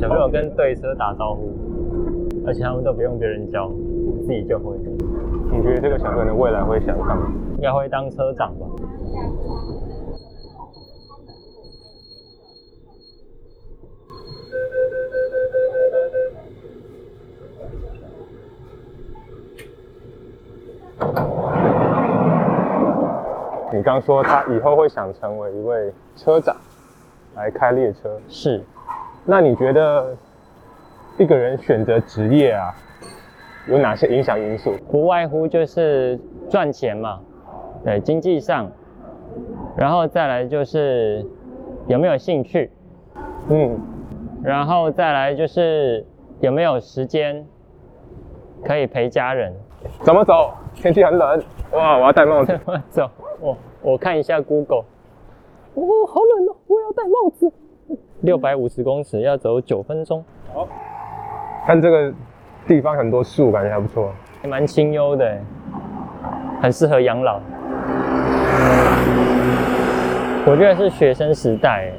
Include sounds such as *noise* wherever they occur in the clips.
小朋友跟对车打招呼，而且他们都不用别人教，自己就会。你觉得这个小朋友的未来会想干嘛？应该会当车长吧？你刚说他以后会想成为一位车长，来开列车。是，那你觉得一个人选择职业啊，有哪些影响因素？不外乎就是赚钱嘛，对，经济上，然后再来就是有没有兴趣，嗯，然后再来就是有没有时间可以陪家人。怎么走？天气很冷，哇，我要戴帽子。*laughs* 怎么走？我我看一下 Google。哦，好冷哦，我要戴帽子。六百五十公尺要走九分钟，好，看这个地方很多树，感觉还不错。还蛮清幽的，很适合养老。我觉得是学生时代，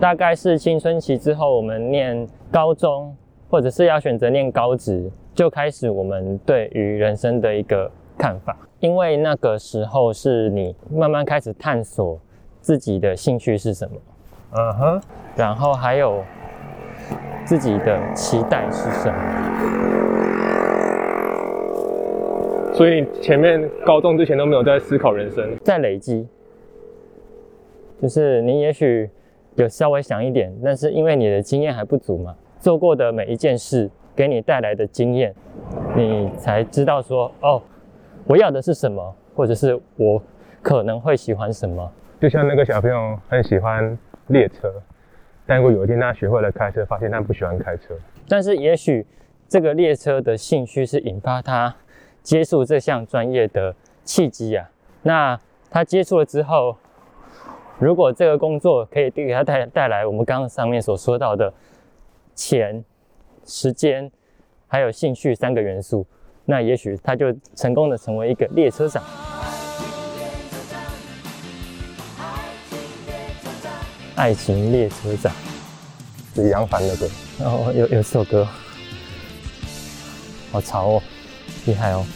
大概是青春期之后，我们念高中，或者是要选择念高职，就开始我们对于人生的一个看法。因为那个时候是你慢慢开始探索自己的兴趣是什么，嗯哼，然后还有自己的期待是什么。所以你前面高中之前都没有在思考人生。在累积，就是你也许有稍微想一点，但是因为你的经验还不足嘛，做过的每一件事给你带来的经验，你才知道说，哦，我要的是什么，或者是我可能会喜欢什么。就像那个小朋友很喜欢列车，但如果有一天他学会了开车，发现他不喜欢开车，但是也许这个列车的兴趣是引发他接触这项专业的契机啊。那他接触了之后，如果这个工作可以给他带带来我们刚刚上面所说到的钱、时间还有兴趣三个元素，那也许他就成功的成为一个列车长。爱情列车长，是杨凡的歌。哦，有有这首歌，好潮哦，厉害哦。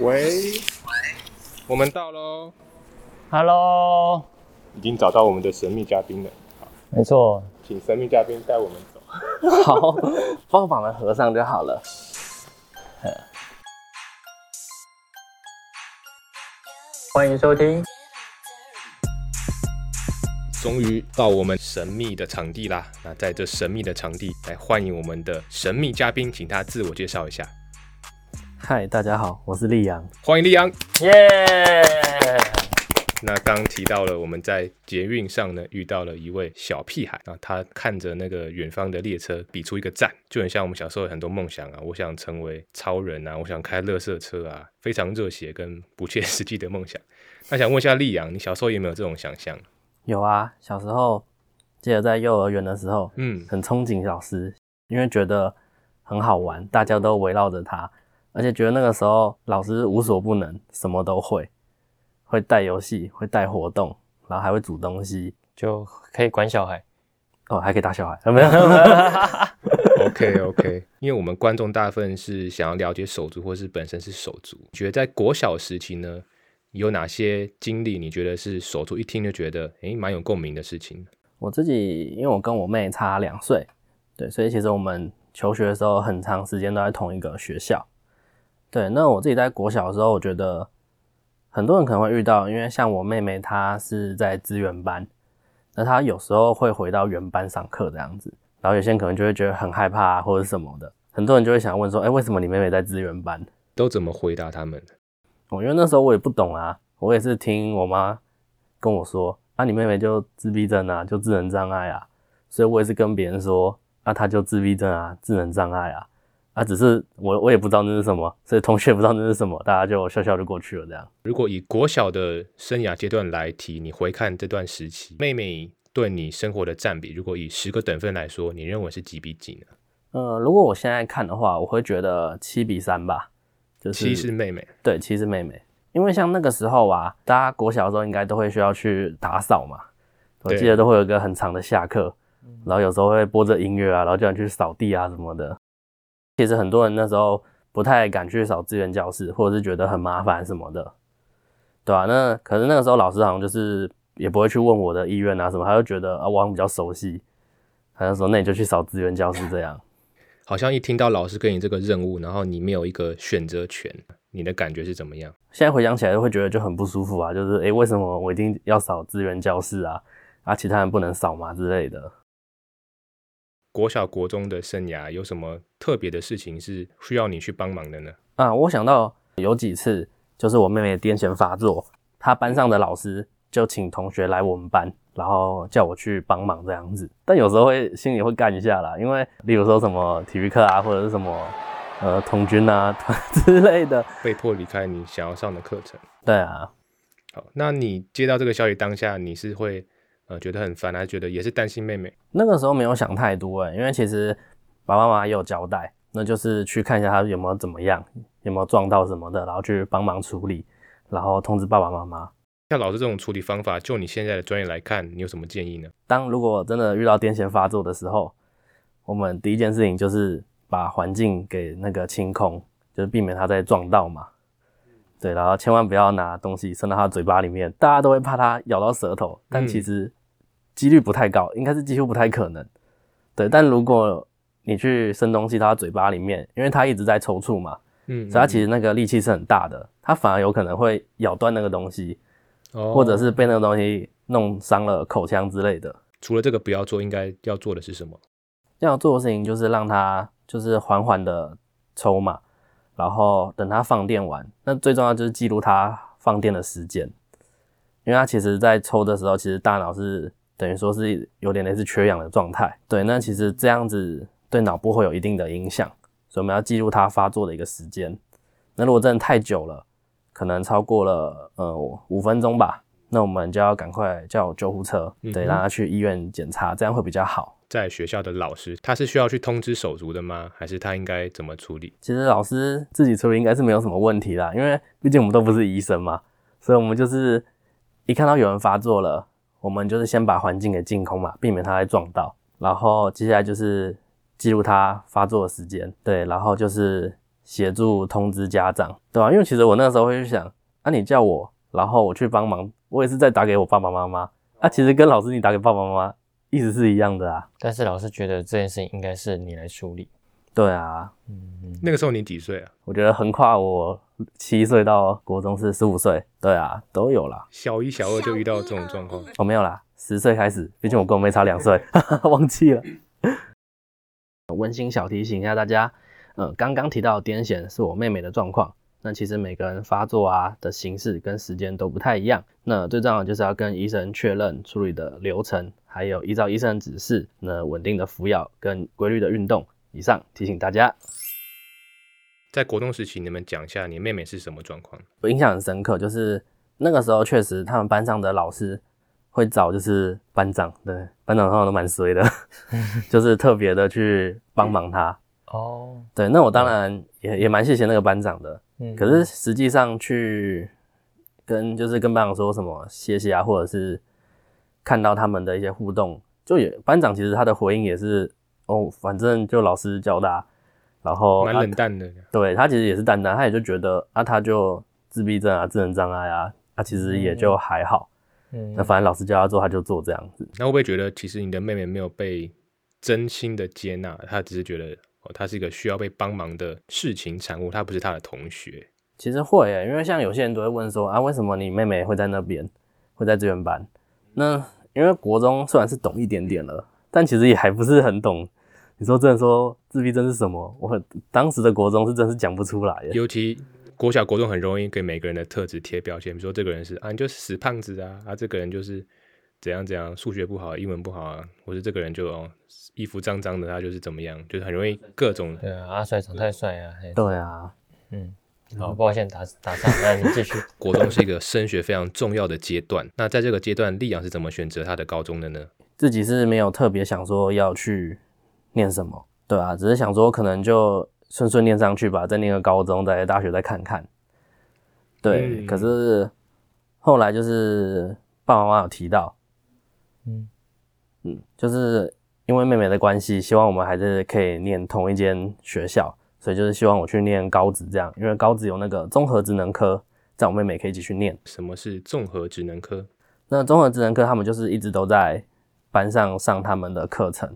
喂，我们到喽，Hello，已经找到我们的神秘嘉宾了，没错，请神秘嘉宾带我们走。好，帮我把门合上就好了。*laughs* 欢迎收听。终于到我们神秘的场地啦！那在这神秘的场地，来欢迎我们的神秘嘉宾，请他自我介绍一下。嗨，大家好，我是利阳。欢迎利阳。耶、那刚提到了我们在捷运上呢遇到了一位小屁孩啊，他看着那个远方的列车比出一个赞，就很像我们小时候很多梦想啊，我想成为超人啊，我想开乐色车啊，非常热血跟不切实际的梦想。*laughs* 那想问一下利阳，你小时候有没有这种想象？有啊，小时候记得在幼儿园的时候，嗯，很憧憬老师，因为觉得很好玩，大家都围绕着他，而且觉得那个时候老师无所不能，什么都会，会带游戏，会带活动，然后还会煮东西，就可以管小孩。哦，还可以打小孩，*laughs* 没有 OK OK，因为我们观众大部分是想要了解手足，或是本身是手足，觉得在国小时期呢，有哪些经历你觉得是手足一听就觉得诶蛮有共鸣的事情？我自己，因为我跟我妹差两岁，对，所以其实我们求学的时候很长时间都在同一个学校。对，那我自己在国小的时候，我觉得很多人可能会遇到，因为像我妹妹她是在资源班，那她有时候会回到原班上课这样子，然后有些人可能就会觉得很害怕、啊、或者什么的，很多人就会想问说，哎、为什么你妹妹在资源班？都怎么回答他们？我因为那时候我也不懂啊，我也是听我妈跟我说，啊，你妹妹就自闭症啊，就智能障碍啊，所以我也是跟别人说，啊，她就自闭症啊，智能障碍啊，啊，只是我我也不知道那是什么，所以同学也不知道那是什么，大家就笑笑就过去了这样。如果以国小的生涯阶段来提，你回看这段时期，妹妹对你生活的占比，如果以十个等分来说，你认为是几比几呢？呃，如果我现在看的话，我会觉得七比三吧，就是七是妹妹，对，七是妹妹。因为像那个时候啊，大家国小的时候应该都会需要去打扫嘛，我记得都会有一个很长的下课，然后有时候会播着音乐啊，然后叫你去扫地啊什么的。其实很多人那时候不太敢去扫资源教室，或者是觉得很麻烦什么的，对吧、那可是那个时候老师好像就是也不会去问我的意愿啊什么，他就觉得啊我比较熟悉，他就说那你就去扫资源教室这样。*laughs* 好像一听到老师给你这个任务，然后你没有一个选择权，你的感觉是怎么样？现在回想起来会觉得就很不舒服啊，就是诶、为什么我一定要扫资源教室啊？啊，其他人不能扫嘛之类的。国小国中的生涯有什么特别的事情是需要你去帮忙的呢？啊，我想到有几次，就是我妹妹癫痫发作，她班上的老师就请同学来我们班，然后叫我去帮忙这样子。但有时候会心里会干一下啦，因为例如说什么体育课啊，或者是什么呃童军啊 *laughs* 之类的。被迫离开你想要上的课程。对啊，好，那你接到这个消息当下，你是会呃觉得很烦，还是觉得也是担心妹妹？那个时候没有想太多诶，因为其实爸爸妈妈也有交代，那就是去看一下他有没有怎么样，有没有撞到什么的，然后去帮忙处理，然后通知爸爸妈妈。像老师这种处理方法，就你现在的专业来看，你有什么建议呢？当如果真的遇到癫痫发作的时候，我们第一件事情就是把环境给那个清空，就是避免他再撞到嘛。对，然后千万不要拿东西伸到他嘴巴里面，大家都会怕他咬到舌头，但嗯其实几率不太高，应该是几乎不太可能。对，但如果你去伸东西到他嘴巴里面，因为他一直在抽搐嘛，嗯，所以他其实那个力气是很大的，他反而有可能会咬断那个东西，哦或者是被那个东西弄伤了口腔之类的。除了这个不要做，应该要做的是什么？要做的事情就是让它就是缓缓的抽嘛，然后等它放电完，那最重要就是记录它放电的时间，因为它其实在抽的时候，其实大脑是等于说是有点类似缺氧的状态，对，那其实这样子对脑部会有一定的影响，所以我们要记录它发作的一个时间。那如果真的太久了，可能超过了呃五分钟吧，那我们就要赶快叫救护车，对，让他去医院检查，这样会比较好。在学校的老师，他是需要去通知手足的吗？还是他应该怎么处理？其实老师自己处理应该是没有什么问题啦，因为毕竟我们都不是医生嘛，所以我们就是一看到有人发作了，我们就是先把环境给净空嘛，避免他再撞到，然后接下来就是记录他发作的时间，对，然后就是协助通知家长，对吧、因为其实我那个时候会去想，啊，你叫我，然后我去帮忙，我也是在打给我爸爸妈妈，啊，其实跟老师你打给爸爸妈妈意思是一样的啊，但是老师觉得这件事情应该是你来处理。对啊，嗯，那个时候你几岁啊？我觉得横跨我七岁到国中是十五岁，对啊，都有啦。小一、小二就遇到这种状况，哦，没有啦，十岁开始，毕竟我跟我妹差两岁，*laughs* 忘记了。温馨小提醒一下大家，呃，刚刚提到的癫痫是我妹妹的状况，那其实每个人发作啊的形式跟时间都不太一样，那最重要的就是要跟医生确认处理的流程，还有依照医生的指示，那稳定的服药跟规律的运动。以上提醒大家。在国中时期，你们讲一下你妹妹是什么状况？我印象很深刻，就是那个时候确实他们班上的老师会找就是班长，对，班长通常都蛮衰的，*laughs* 就是特别的去帮忙他。哦，对，那我当然也也蛮谢谢那个班长的，嗯可是实际上去跟就是跟班长说什么谢谢啊，或者是看到他们的一些互动，就也班长其实他的回应也是哦，反正就老师教的、啊，然后蛮啊冷淡的。对他其实也是淡淡，他也就觉得啊，他就自闭症啊、智能障碍啊，啊其实也就还好。嗯那反正老师教他做，他就做这样子。那会不会觉得其实你的妹妹没有被真心的接纳？她只是觉得哦，她是一个需要被帮忙的事情产物，她不是他的同学。其实会耶，因为像有些人都会问说啊，为什么你妹妹会在那边，会在资源班？那因为国中虽然是懂一点点了，但其实也还不是很懂。你说真的说自闭症是什么？我很当时的国中是真是讲不出来的。尤其国小、国中很容易给每个人的特质贴标签，比如说这个人是啊，你就是死胖子啊，啊，这个人就是怎样怎样，数学不好，英文不好啊，或者这个人就哦衣服脏脏的，他就是怎么样，就是很容易各种对啊，阿帅长太帅啊，嘿对啊，嗯，好，抱歉打打岔，那你继续。*laughs* 国中是一个升学非常重要的阶段。那在这个阶段，丽阳是怎么选择他的高中的呢？自己是没有特别想说要去念什么，对啊，只是想说可能就顺顺念上去吧，再念个高中，再大学再看看。对，嗯可是后来就是爸爸妈妈有提到，嗯嗯，就是因为妹妹的关系，希望我们还是可以念同一间学校，所以就是希望我去念高职这样，因为高职有那个综合职能科，在我妹妹可以继续念。什么是综合职能科？那综合职能科他们就是一直都在班上上他们的课程，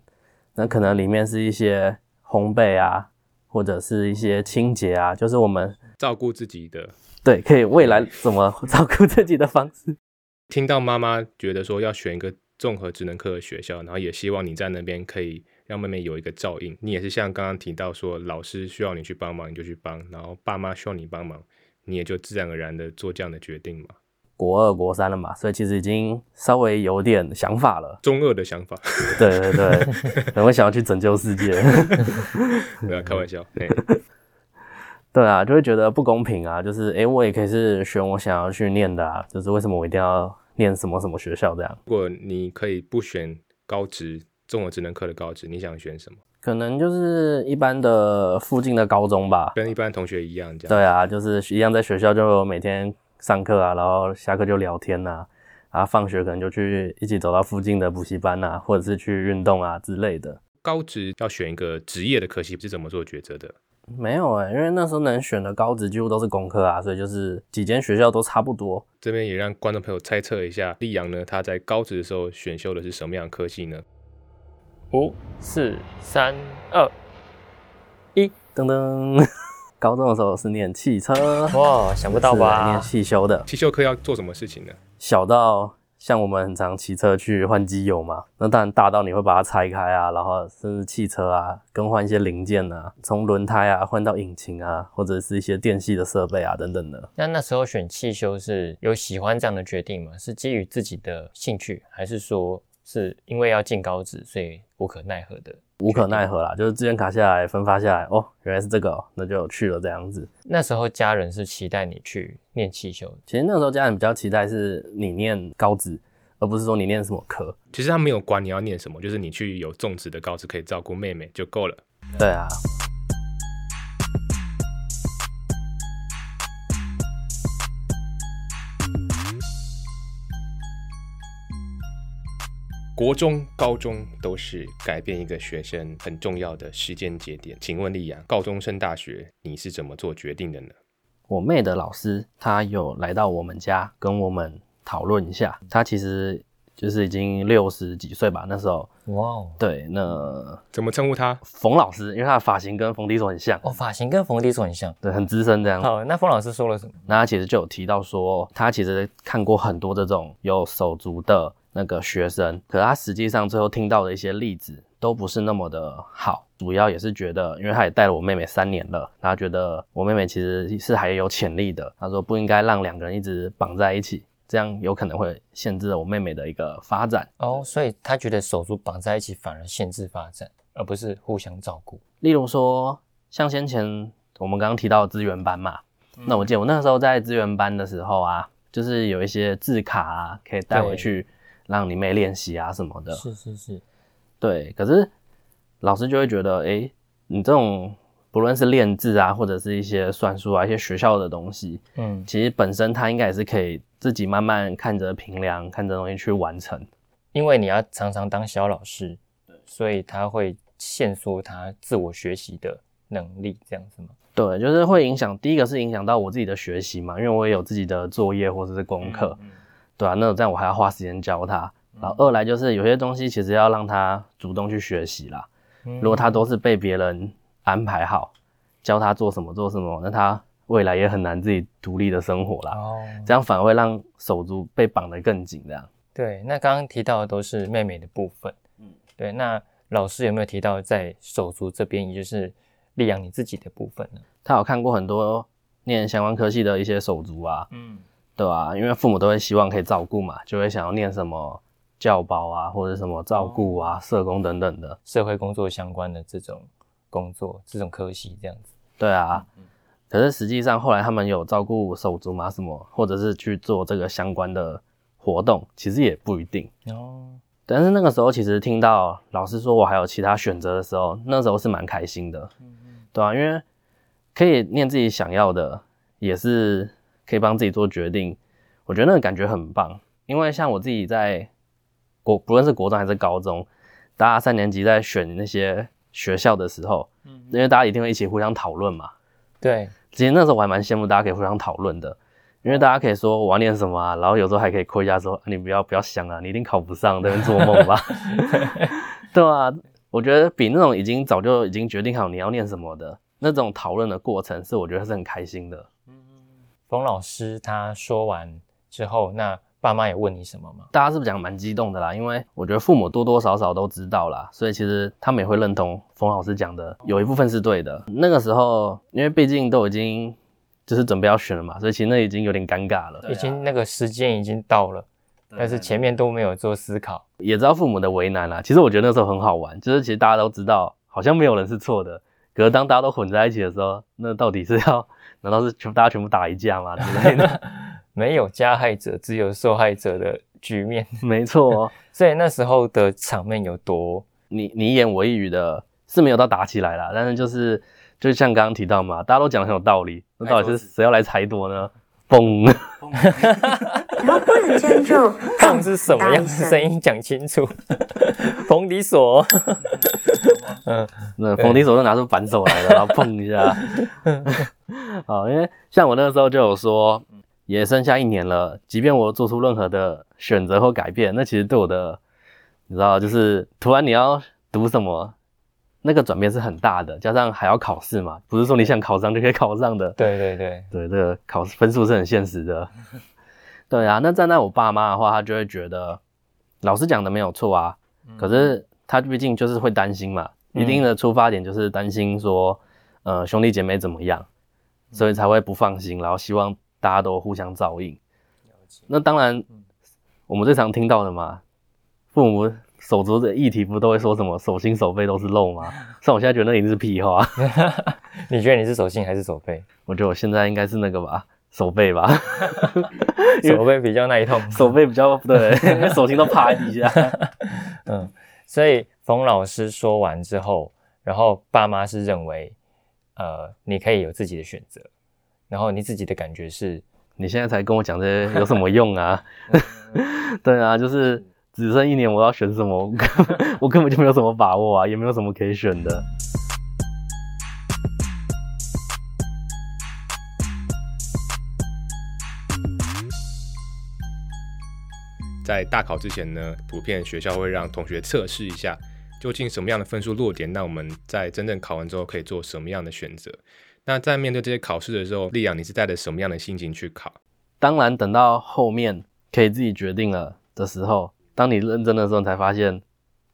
那可能里面是一些烘焙啊，或者是一些清洁啊，就是我们照顾自己的。对可以未来怎么照顾自己的方式。*laughs* 听到妈妈觉得说要选一个综合职能科的学校，然后也希望你在那边可以让妹妹有一个照应。你也是像刚刚提到说，老师需要你去帮忙，你就去帮；然后爸妈需要你帮忙，你也就自然而然的做这样的决定嘛。国二、国三了嘛，所以其实已经稍微有点想法了。中二的想法，*laughs* 对对对，可能会想要去拯救世界。*laughs* 不要开玩笑。嘿 *laughs* 对啊，就会觉得不公平啊，就是诶，我也可以是选我想要去念的啊，就是为什么我一定要念什么什么学校这样？如果你可以不选高职综合职能科的高职，你想选什么？可能就是一般的附近的高中吧。跟一般同学一样这样。对啊，就是一样在学校就每天上课啊，然后下课就聊天呐、然后放学可能就去一起走到附近的补习班呐、或者是去运动啊之类的。高职要选一个职业的科系是怎么做抉择的？没有哎、因为那时候能选的高职几乎都是工科啊，所以就是几间学校都差不多。这边也让观众朋友猜测一下，溧阳呢他在高职的时候选修的是什么样的科系呢？五四三二，一噔噔，高中的时候是念汽车，哇，想不到是来念吧？汽修的。汽修科要做什么事情呢？小到像我们很常骑车去换机油嘛，那当然大到你会把它拆开啊，然后甚至汽车啊更换一些零件啊，从轮胎啊换到引擎啊，或者是一些电系的设备啊等等的。那那时候选汽修是有喜欢这样的决定吗？是基于自己的兴趣，还是说是因为要进高职，所以无可奈何的？无可奈何啦，就是资源卡下来分发下来，哦，原来是这个、哦，那就去了这样子。那时候家人是期待你去念汽修，其实那时候家人比较期待是你念高职，而不是说你念什么科。其实他没有管你要念什么，就是你去有种植的高职可以照顾妹妹就够了。对啊，国中、高中都是改变一个学生很重要的时间节点。请问丽阳，高中升大学你是怎么做决定的呢？我妹的老师他有来到我们家跟我们讨论一下，他其实就是已经六十几岁吧，那时候。哇哦，对，那怎么称呼他？冯老师，因为他的发型跟冯迪所很像，哦，发型跟冯迪所很像。对，很资深这样。好，那冯老师说了什么？那他其实就有提到说，他其实看过很多这种有手足的那个学生，可他实际上最后听到的一些例子都不是那么的好，主要也是觉得，因为他也带了我妹妹三年了，他觉得我妹妹其实是还有潜力的，他说不应该让两个人一直绑在一起，这样有可能会限制了我妹妹的一个发展。哦，所以他觉得手足绑在一起反而限制发展，而不是互相照顾。例如说，像先前我们刚刚提到的资源班嘛，那我记得我那时候在资源班的时候啊，就是有一些字卡啊，可以带回去让你妹练习啊什么的。是是是，对，可是老师就会觉得，诶，你这种不论是练字啊，或者是一些算术啊，一些学校的东西，嗯，其实本身他应该也是可以自己慢慢看着评量，看着东西去完成。因为你要常常当小老师，所以他会限缩他自我学习的能力，这样子吗？对，就是会影响，第一个是影响到我自己的学习嘛，因为我也有自己的作业或者是功课，对啊，那这样我还要花时间教他。然后二来就是有些东西其实要让他主动去学习啦，嗯如果他都是被别人安排好，教他做什么做什么，那他未来也很难自己独立的生活啦。哦，这样反而会让手足被绑得更紧，这样。对，那刚刚提到的都是妹妹的部分，嗯，对，那老师有没有提到在手足这边，也就是力养你自己的部分呢？他有看过很多念相关科系的一些手足啊，嗯，对啊，因为父母都会希望可以照顾嘛，就会想要念什么教保啊，或者什么照顾啊、社工等等的。社会工作相关的这种工作，这种科系这样子，对啊，可是实际上后来他们有照顾手足嘛，什么，或者是去做这个相关的活动，其实也不一定。哦，但是那个时候，其实听到老师说我还有其他选择的时候，那时候是蛮开心的。对啊，因为可以念自己想要的，也是可以帮自己做决定，我觉得那个感觉很棒。因为像我自己在国，不论是国中还是高中，大家三年级在选那些学校的时候，嗯，因为大家一定会一起互相讨论嘛。对，其实那时候我还蛮羡慕大家可以互相讨论的，因为大家可以说我要念什么啊，然后有时候还可以亏一下说你不要不要想啊，你一定考不上，在做梦吧，*laughs* 对啊，我觉得比那种已经早就已经决定好你要念什么的那种讨论的过程，是我觉得是很开心的。冯老师他说完之后，那。爸妈也问你什么吗？大家是不是讲蛮激动的啦？因为我觉得父母多多少少都知道啦，所以其实他们也会认同冯老师讲的，有一部分是对的。那个时候，因为毕竟都已经就是准备要选了嘛，所以其实那已经有点尴尬了，已经那个时间已经到了，但是前面都没有做思考，也知道父母的为难啦。其实我觉得那时候很好玩，就是其实大家都知道，好像没有人是错的。可是当大家都混在一起的时候，那到底是要难道是全大家全部打一架吗 *laughs* 之类的？*laughs* 没有加害者，只有受害者的局面。*laughs* 没错，哦所以那时候的场面有多你你一言我一语的，是没有到打起来啦。但是就是就像刚刚提到嘛，大家都讲的很有道理。那到底是谁要来裁夺呢？嘣！不能将就。是什么样的声音？讲清楚。冯迪索。嗯，那冯迪索就拿出扳手来了，然后碰一下。*laughs* 好，因为像我那个时候就有说。也剩下一年了，即便我做出任何的选择或改变，那其实对我的，你知道，就是突然你要读什么，那个转变是很大的，加上还要考试嘛，不是说你想考上就可以考上的。对对对对，这个考分数是很现实的。*laughs* 对啊，那站在我爸妈的话，他就会觉得老师讲的没有错啊，可是他毕竟就是会担心嘛，一定的出发点就是担心说，呃，兄弟姐妹怎么样，所以才会不放心，然后希望。大家都互相照应，那当然，我们最常听到的嘛，父母手足的议题不都会说什么手心手背都是肉吗？像我现在觉得那一定是屁话。*laughs* 你觉得你是手心还是手背？我觉得我现在应该是那个吧，手背吧。*laughs* 手背比较耐痛，手背比较 *laughs* 对，因为手心都趴在底下。嗯，所以冯老师说完之后，然后爸妈是认为，呃，你可以有自己的选择。然后你自己的感觉是，你现在才跟我讲这些有什么用啊？*laughs* 对啊，就是只剩一年，我要选什么？*laughs* 我根本就没有什么把握啊，也没有什么可以选的。在大考之前呢，普遍学校会让同学测试一下，究竟什么样的分数落点，那我们在真正考完之后可以做什么样的选择？那在面对这些考试的时候，丽阳，你是带着什么样的心情去考？当然，等到后面可以自己决定了的时候，当你认真的时候，才发现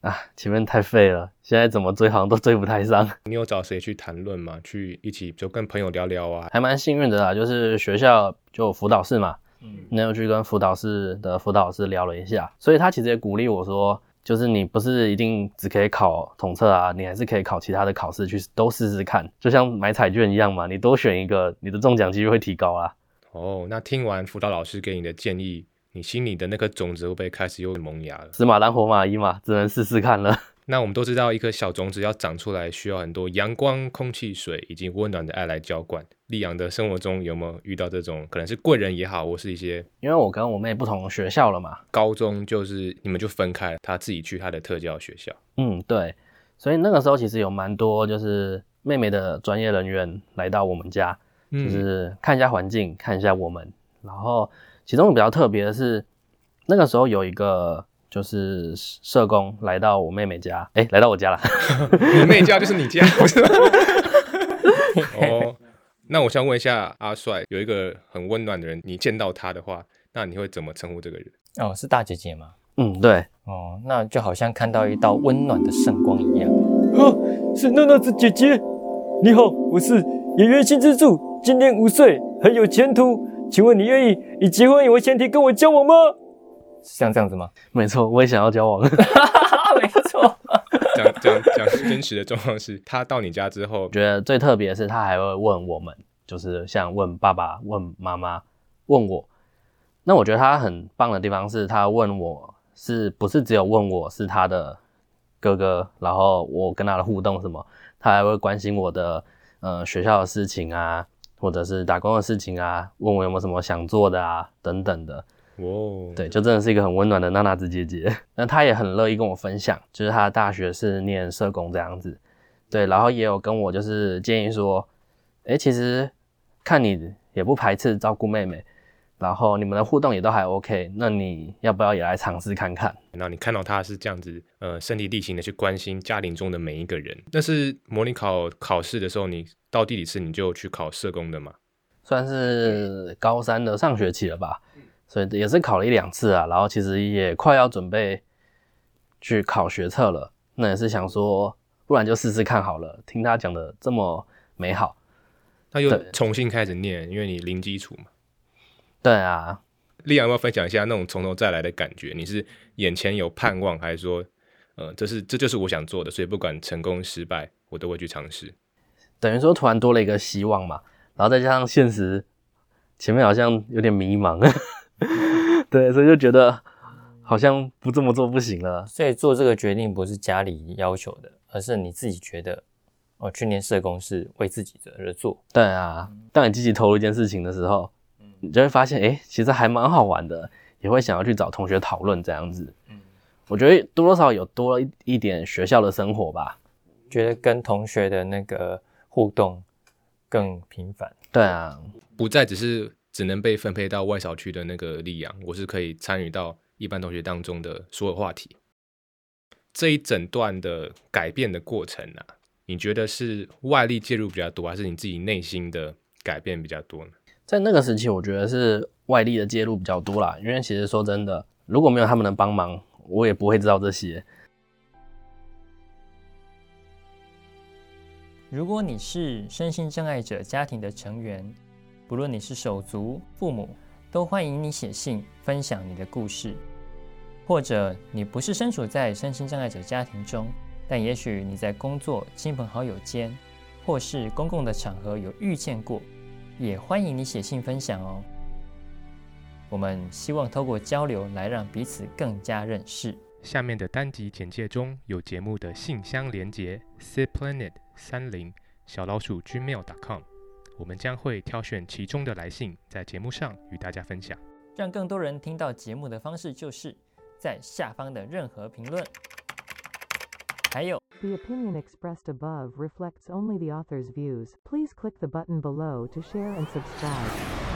啊，前面太废了，现在怎么追好像都追不太上。*laughs* 你有找谁去谈论吗？去一起就跟朋友聊聊啊？还蛮幸运的啦，就是学校就辅导室嘛，嗯，那有去跟辅导室的辅导师聊了一下，所以他其实也鼓励我说。就是你不是一定只可以考统测啊，你还是可以考其他的考试去都试试看，就像买彩券一样嘛，你多选一个，你的中奖几率会提高啊。哦，那听完辅导老师给你的建议，你心里的那颗种子会不会开始又萌芽了？死马当活马医嘛，只能试试看了。那我们都知道，一颗小种子要长出来，需要很多阳光、空气、水以及温暖的爱来浇灌。丽阳的生活中有没有遇到这种可能是贵人也好，或是一些？因为我跟我妹不同学校了嘛，高中就是你们就分开了，她自己去她的特教学校。嗯，对。所以那个时候其实有蛮多就是妹妹的专业人员来到我们家，就是看一下环境，看一下我们。然后其中比较特别的是，那个时候有一个。就是社工来到我妹妹家，哎，来到我家了。*laughs* 你妹家就是你家，不是 *laughs* 哦，那我想问一下阿帅，有一个很温暖的人，你见到他的话，那你会怎么称呼这个人？哦，是大姐姐吗？嗯，对。哦，那就好像看到一道温暖的圣光一样。哦，是娜娜子姐姐，你好，我是演员新之助，今年五岁，很有前途，请问你愿意以结婚为前提跟我交往吗？像这样子吗？没错，我也想要交往。*laughs* 没错，*laughs* 讲讲讲真实的状况是，他到你家之后，觉得最特别的是，他还会问我们，就是像问爸爸、问妈妈、问我。那我觉得他很棒的地方是，他问我是不是只有问我是他的哥哥，然后我跟他的互动什么，他还会关心我的呃学校的事情啊，或者是打工的事情啊，问我有没有什么想做的啊等等的。哦，对，就真的是一个很温暖的娜娜子姐姐。*laughs* 那她也很乐意跟我分享，就是她的大学是念社工这样子。对，然后也有跟我就是建议说，哎，其实看你也不排斥照顾妹妹，然后你们的互动也都还 OK，那你要不要也来尝试看看？然后你看到她是这样子，呃，身体力行的去关心家庭中的每一个人。那是模拟考考试的时候，你到第几次你就去考社工的吗？算是高三的上学期了吧，所以也是考了一两次啊。然后其实也快要准备去考学测了，那也是想说。不然就试试看好了。听他讲的这么美好，那又重新开始念，因为你零基础嘛。对啊，丽阳要不要分享一下那种从头再来的感觉？你是眼前有盼望，还是说，呃，这是这就是我想做的，所以不管成功失败，我都会去尝试。等于说突然多了一个希望嘛，然后再加上现实，前面好像有点迷茫，*laughs* 对，所以就觉得好像不这么做不行了。所以做这个决定不是家里要求的。而是你自己觉得，哦，去年社工是为自己的而做。对啊，当你积极投入一件事情的时候，你就会发现，哎，其实还蛮好玩的，也会想要去找同学讨论这样子。嗯，我觉得多多少有多了一一点学校的生活吧，觉得跟同学的那个互动更频繁。对啊，不再只是只能被分配到外小区的那个力量，我是可以参与到一般同学当中的所有话题。这一整段的改变的过程啊，你觉得是外力介入比较多，还是你自己内心的改变比较多呢？在那个时期，我觉得是外力的介入比较多啦。因为其实说真的，如果没有他们的帮忙，我也不会知道这些。如果你是身心障碍者家庭的成员，不论你是手足、父母，都欢迎你写信分享你的故事。或者你不是身处在身心障碍者家庭中，但也许你在工作、亲朋好友间，或是公共的场合有遇见过，也欢迎你写信分享哦。我们希望透过交流来让彼此更加认识。下面的单集简介中有节目的信箱连结：cplanet 三零小老鼠 gmail.com，我们将会挑选其中的来信，在节目上与大家分享。让更多人听到节目的方式就是。在下方的任何评论。还有，The opinion expressed above reflects only the author's views. Please click the button below to share and subscribe.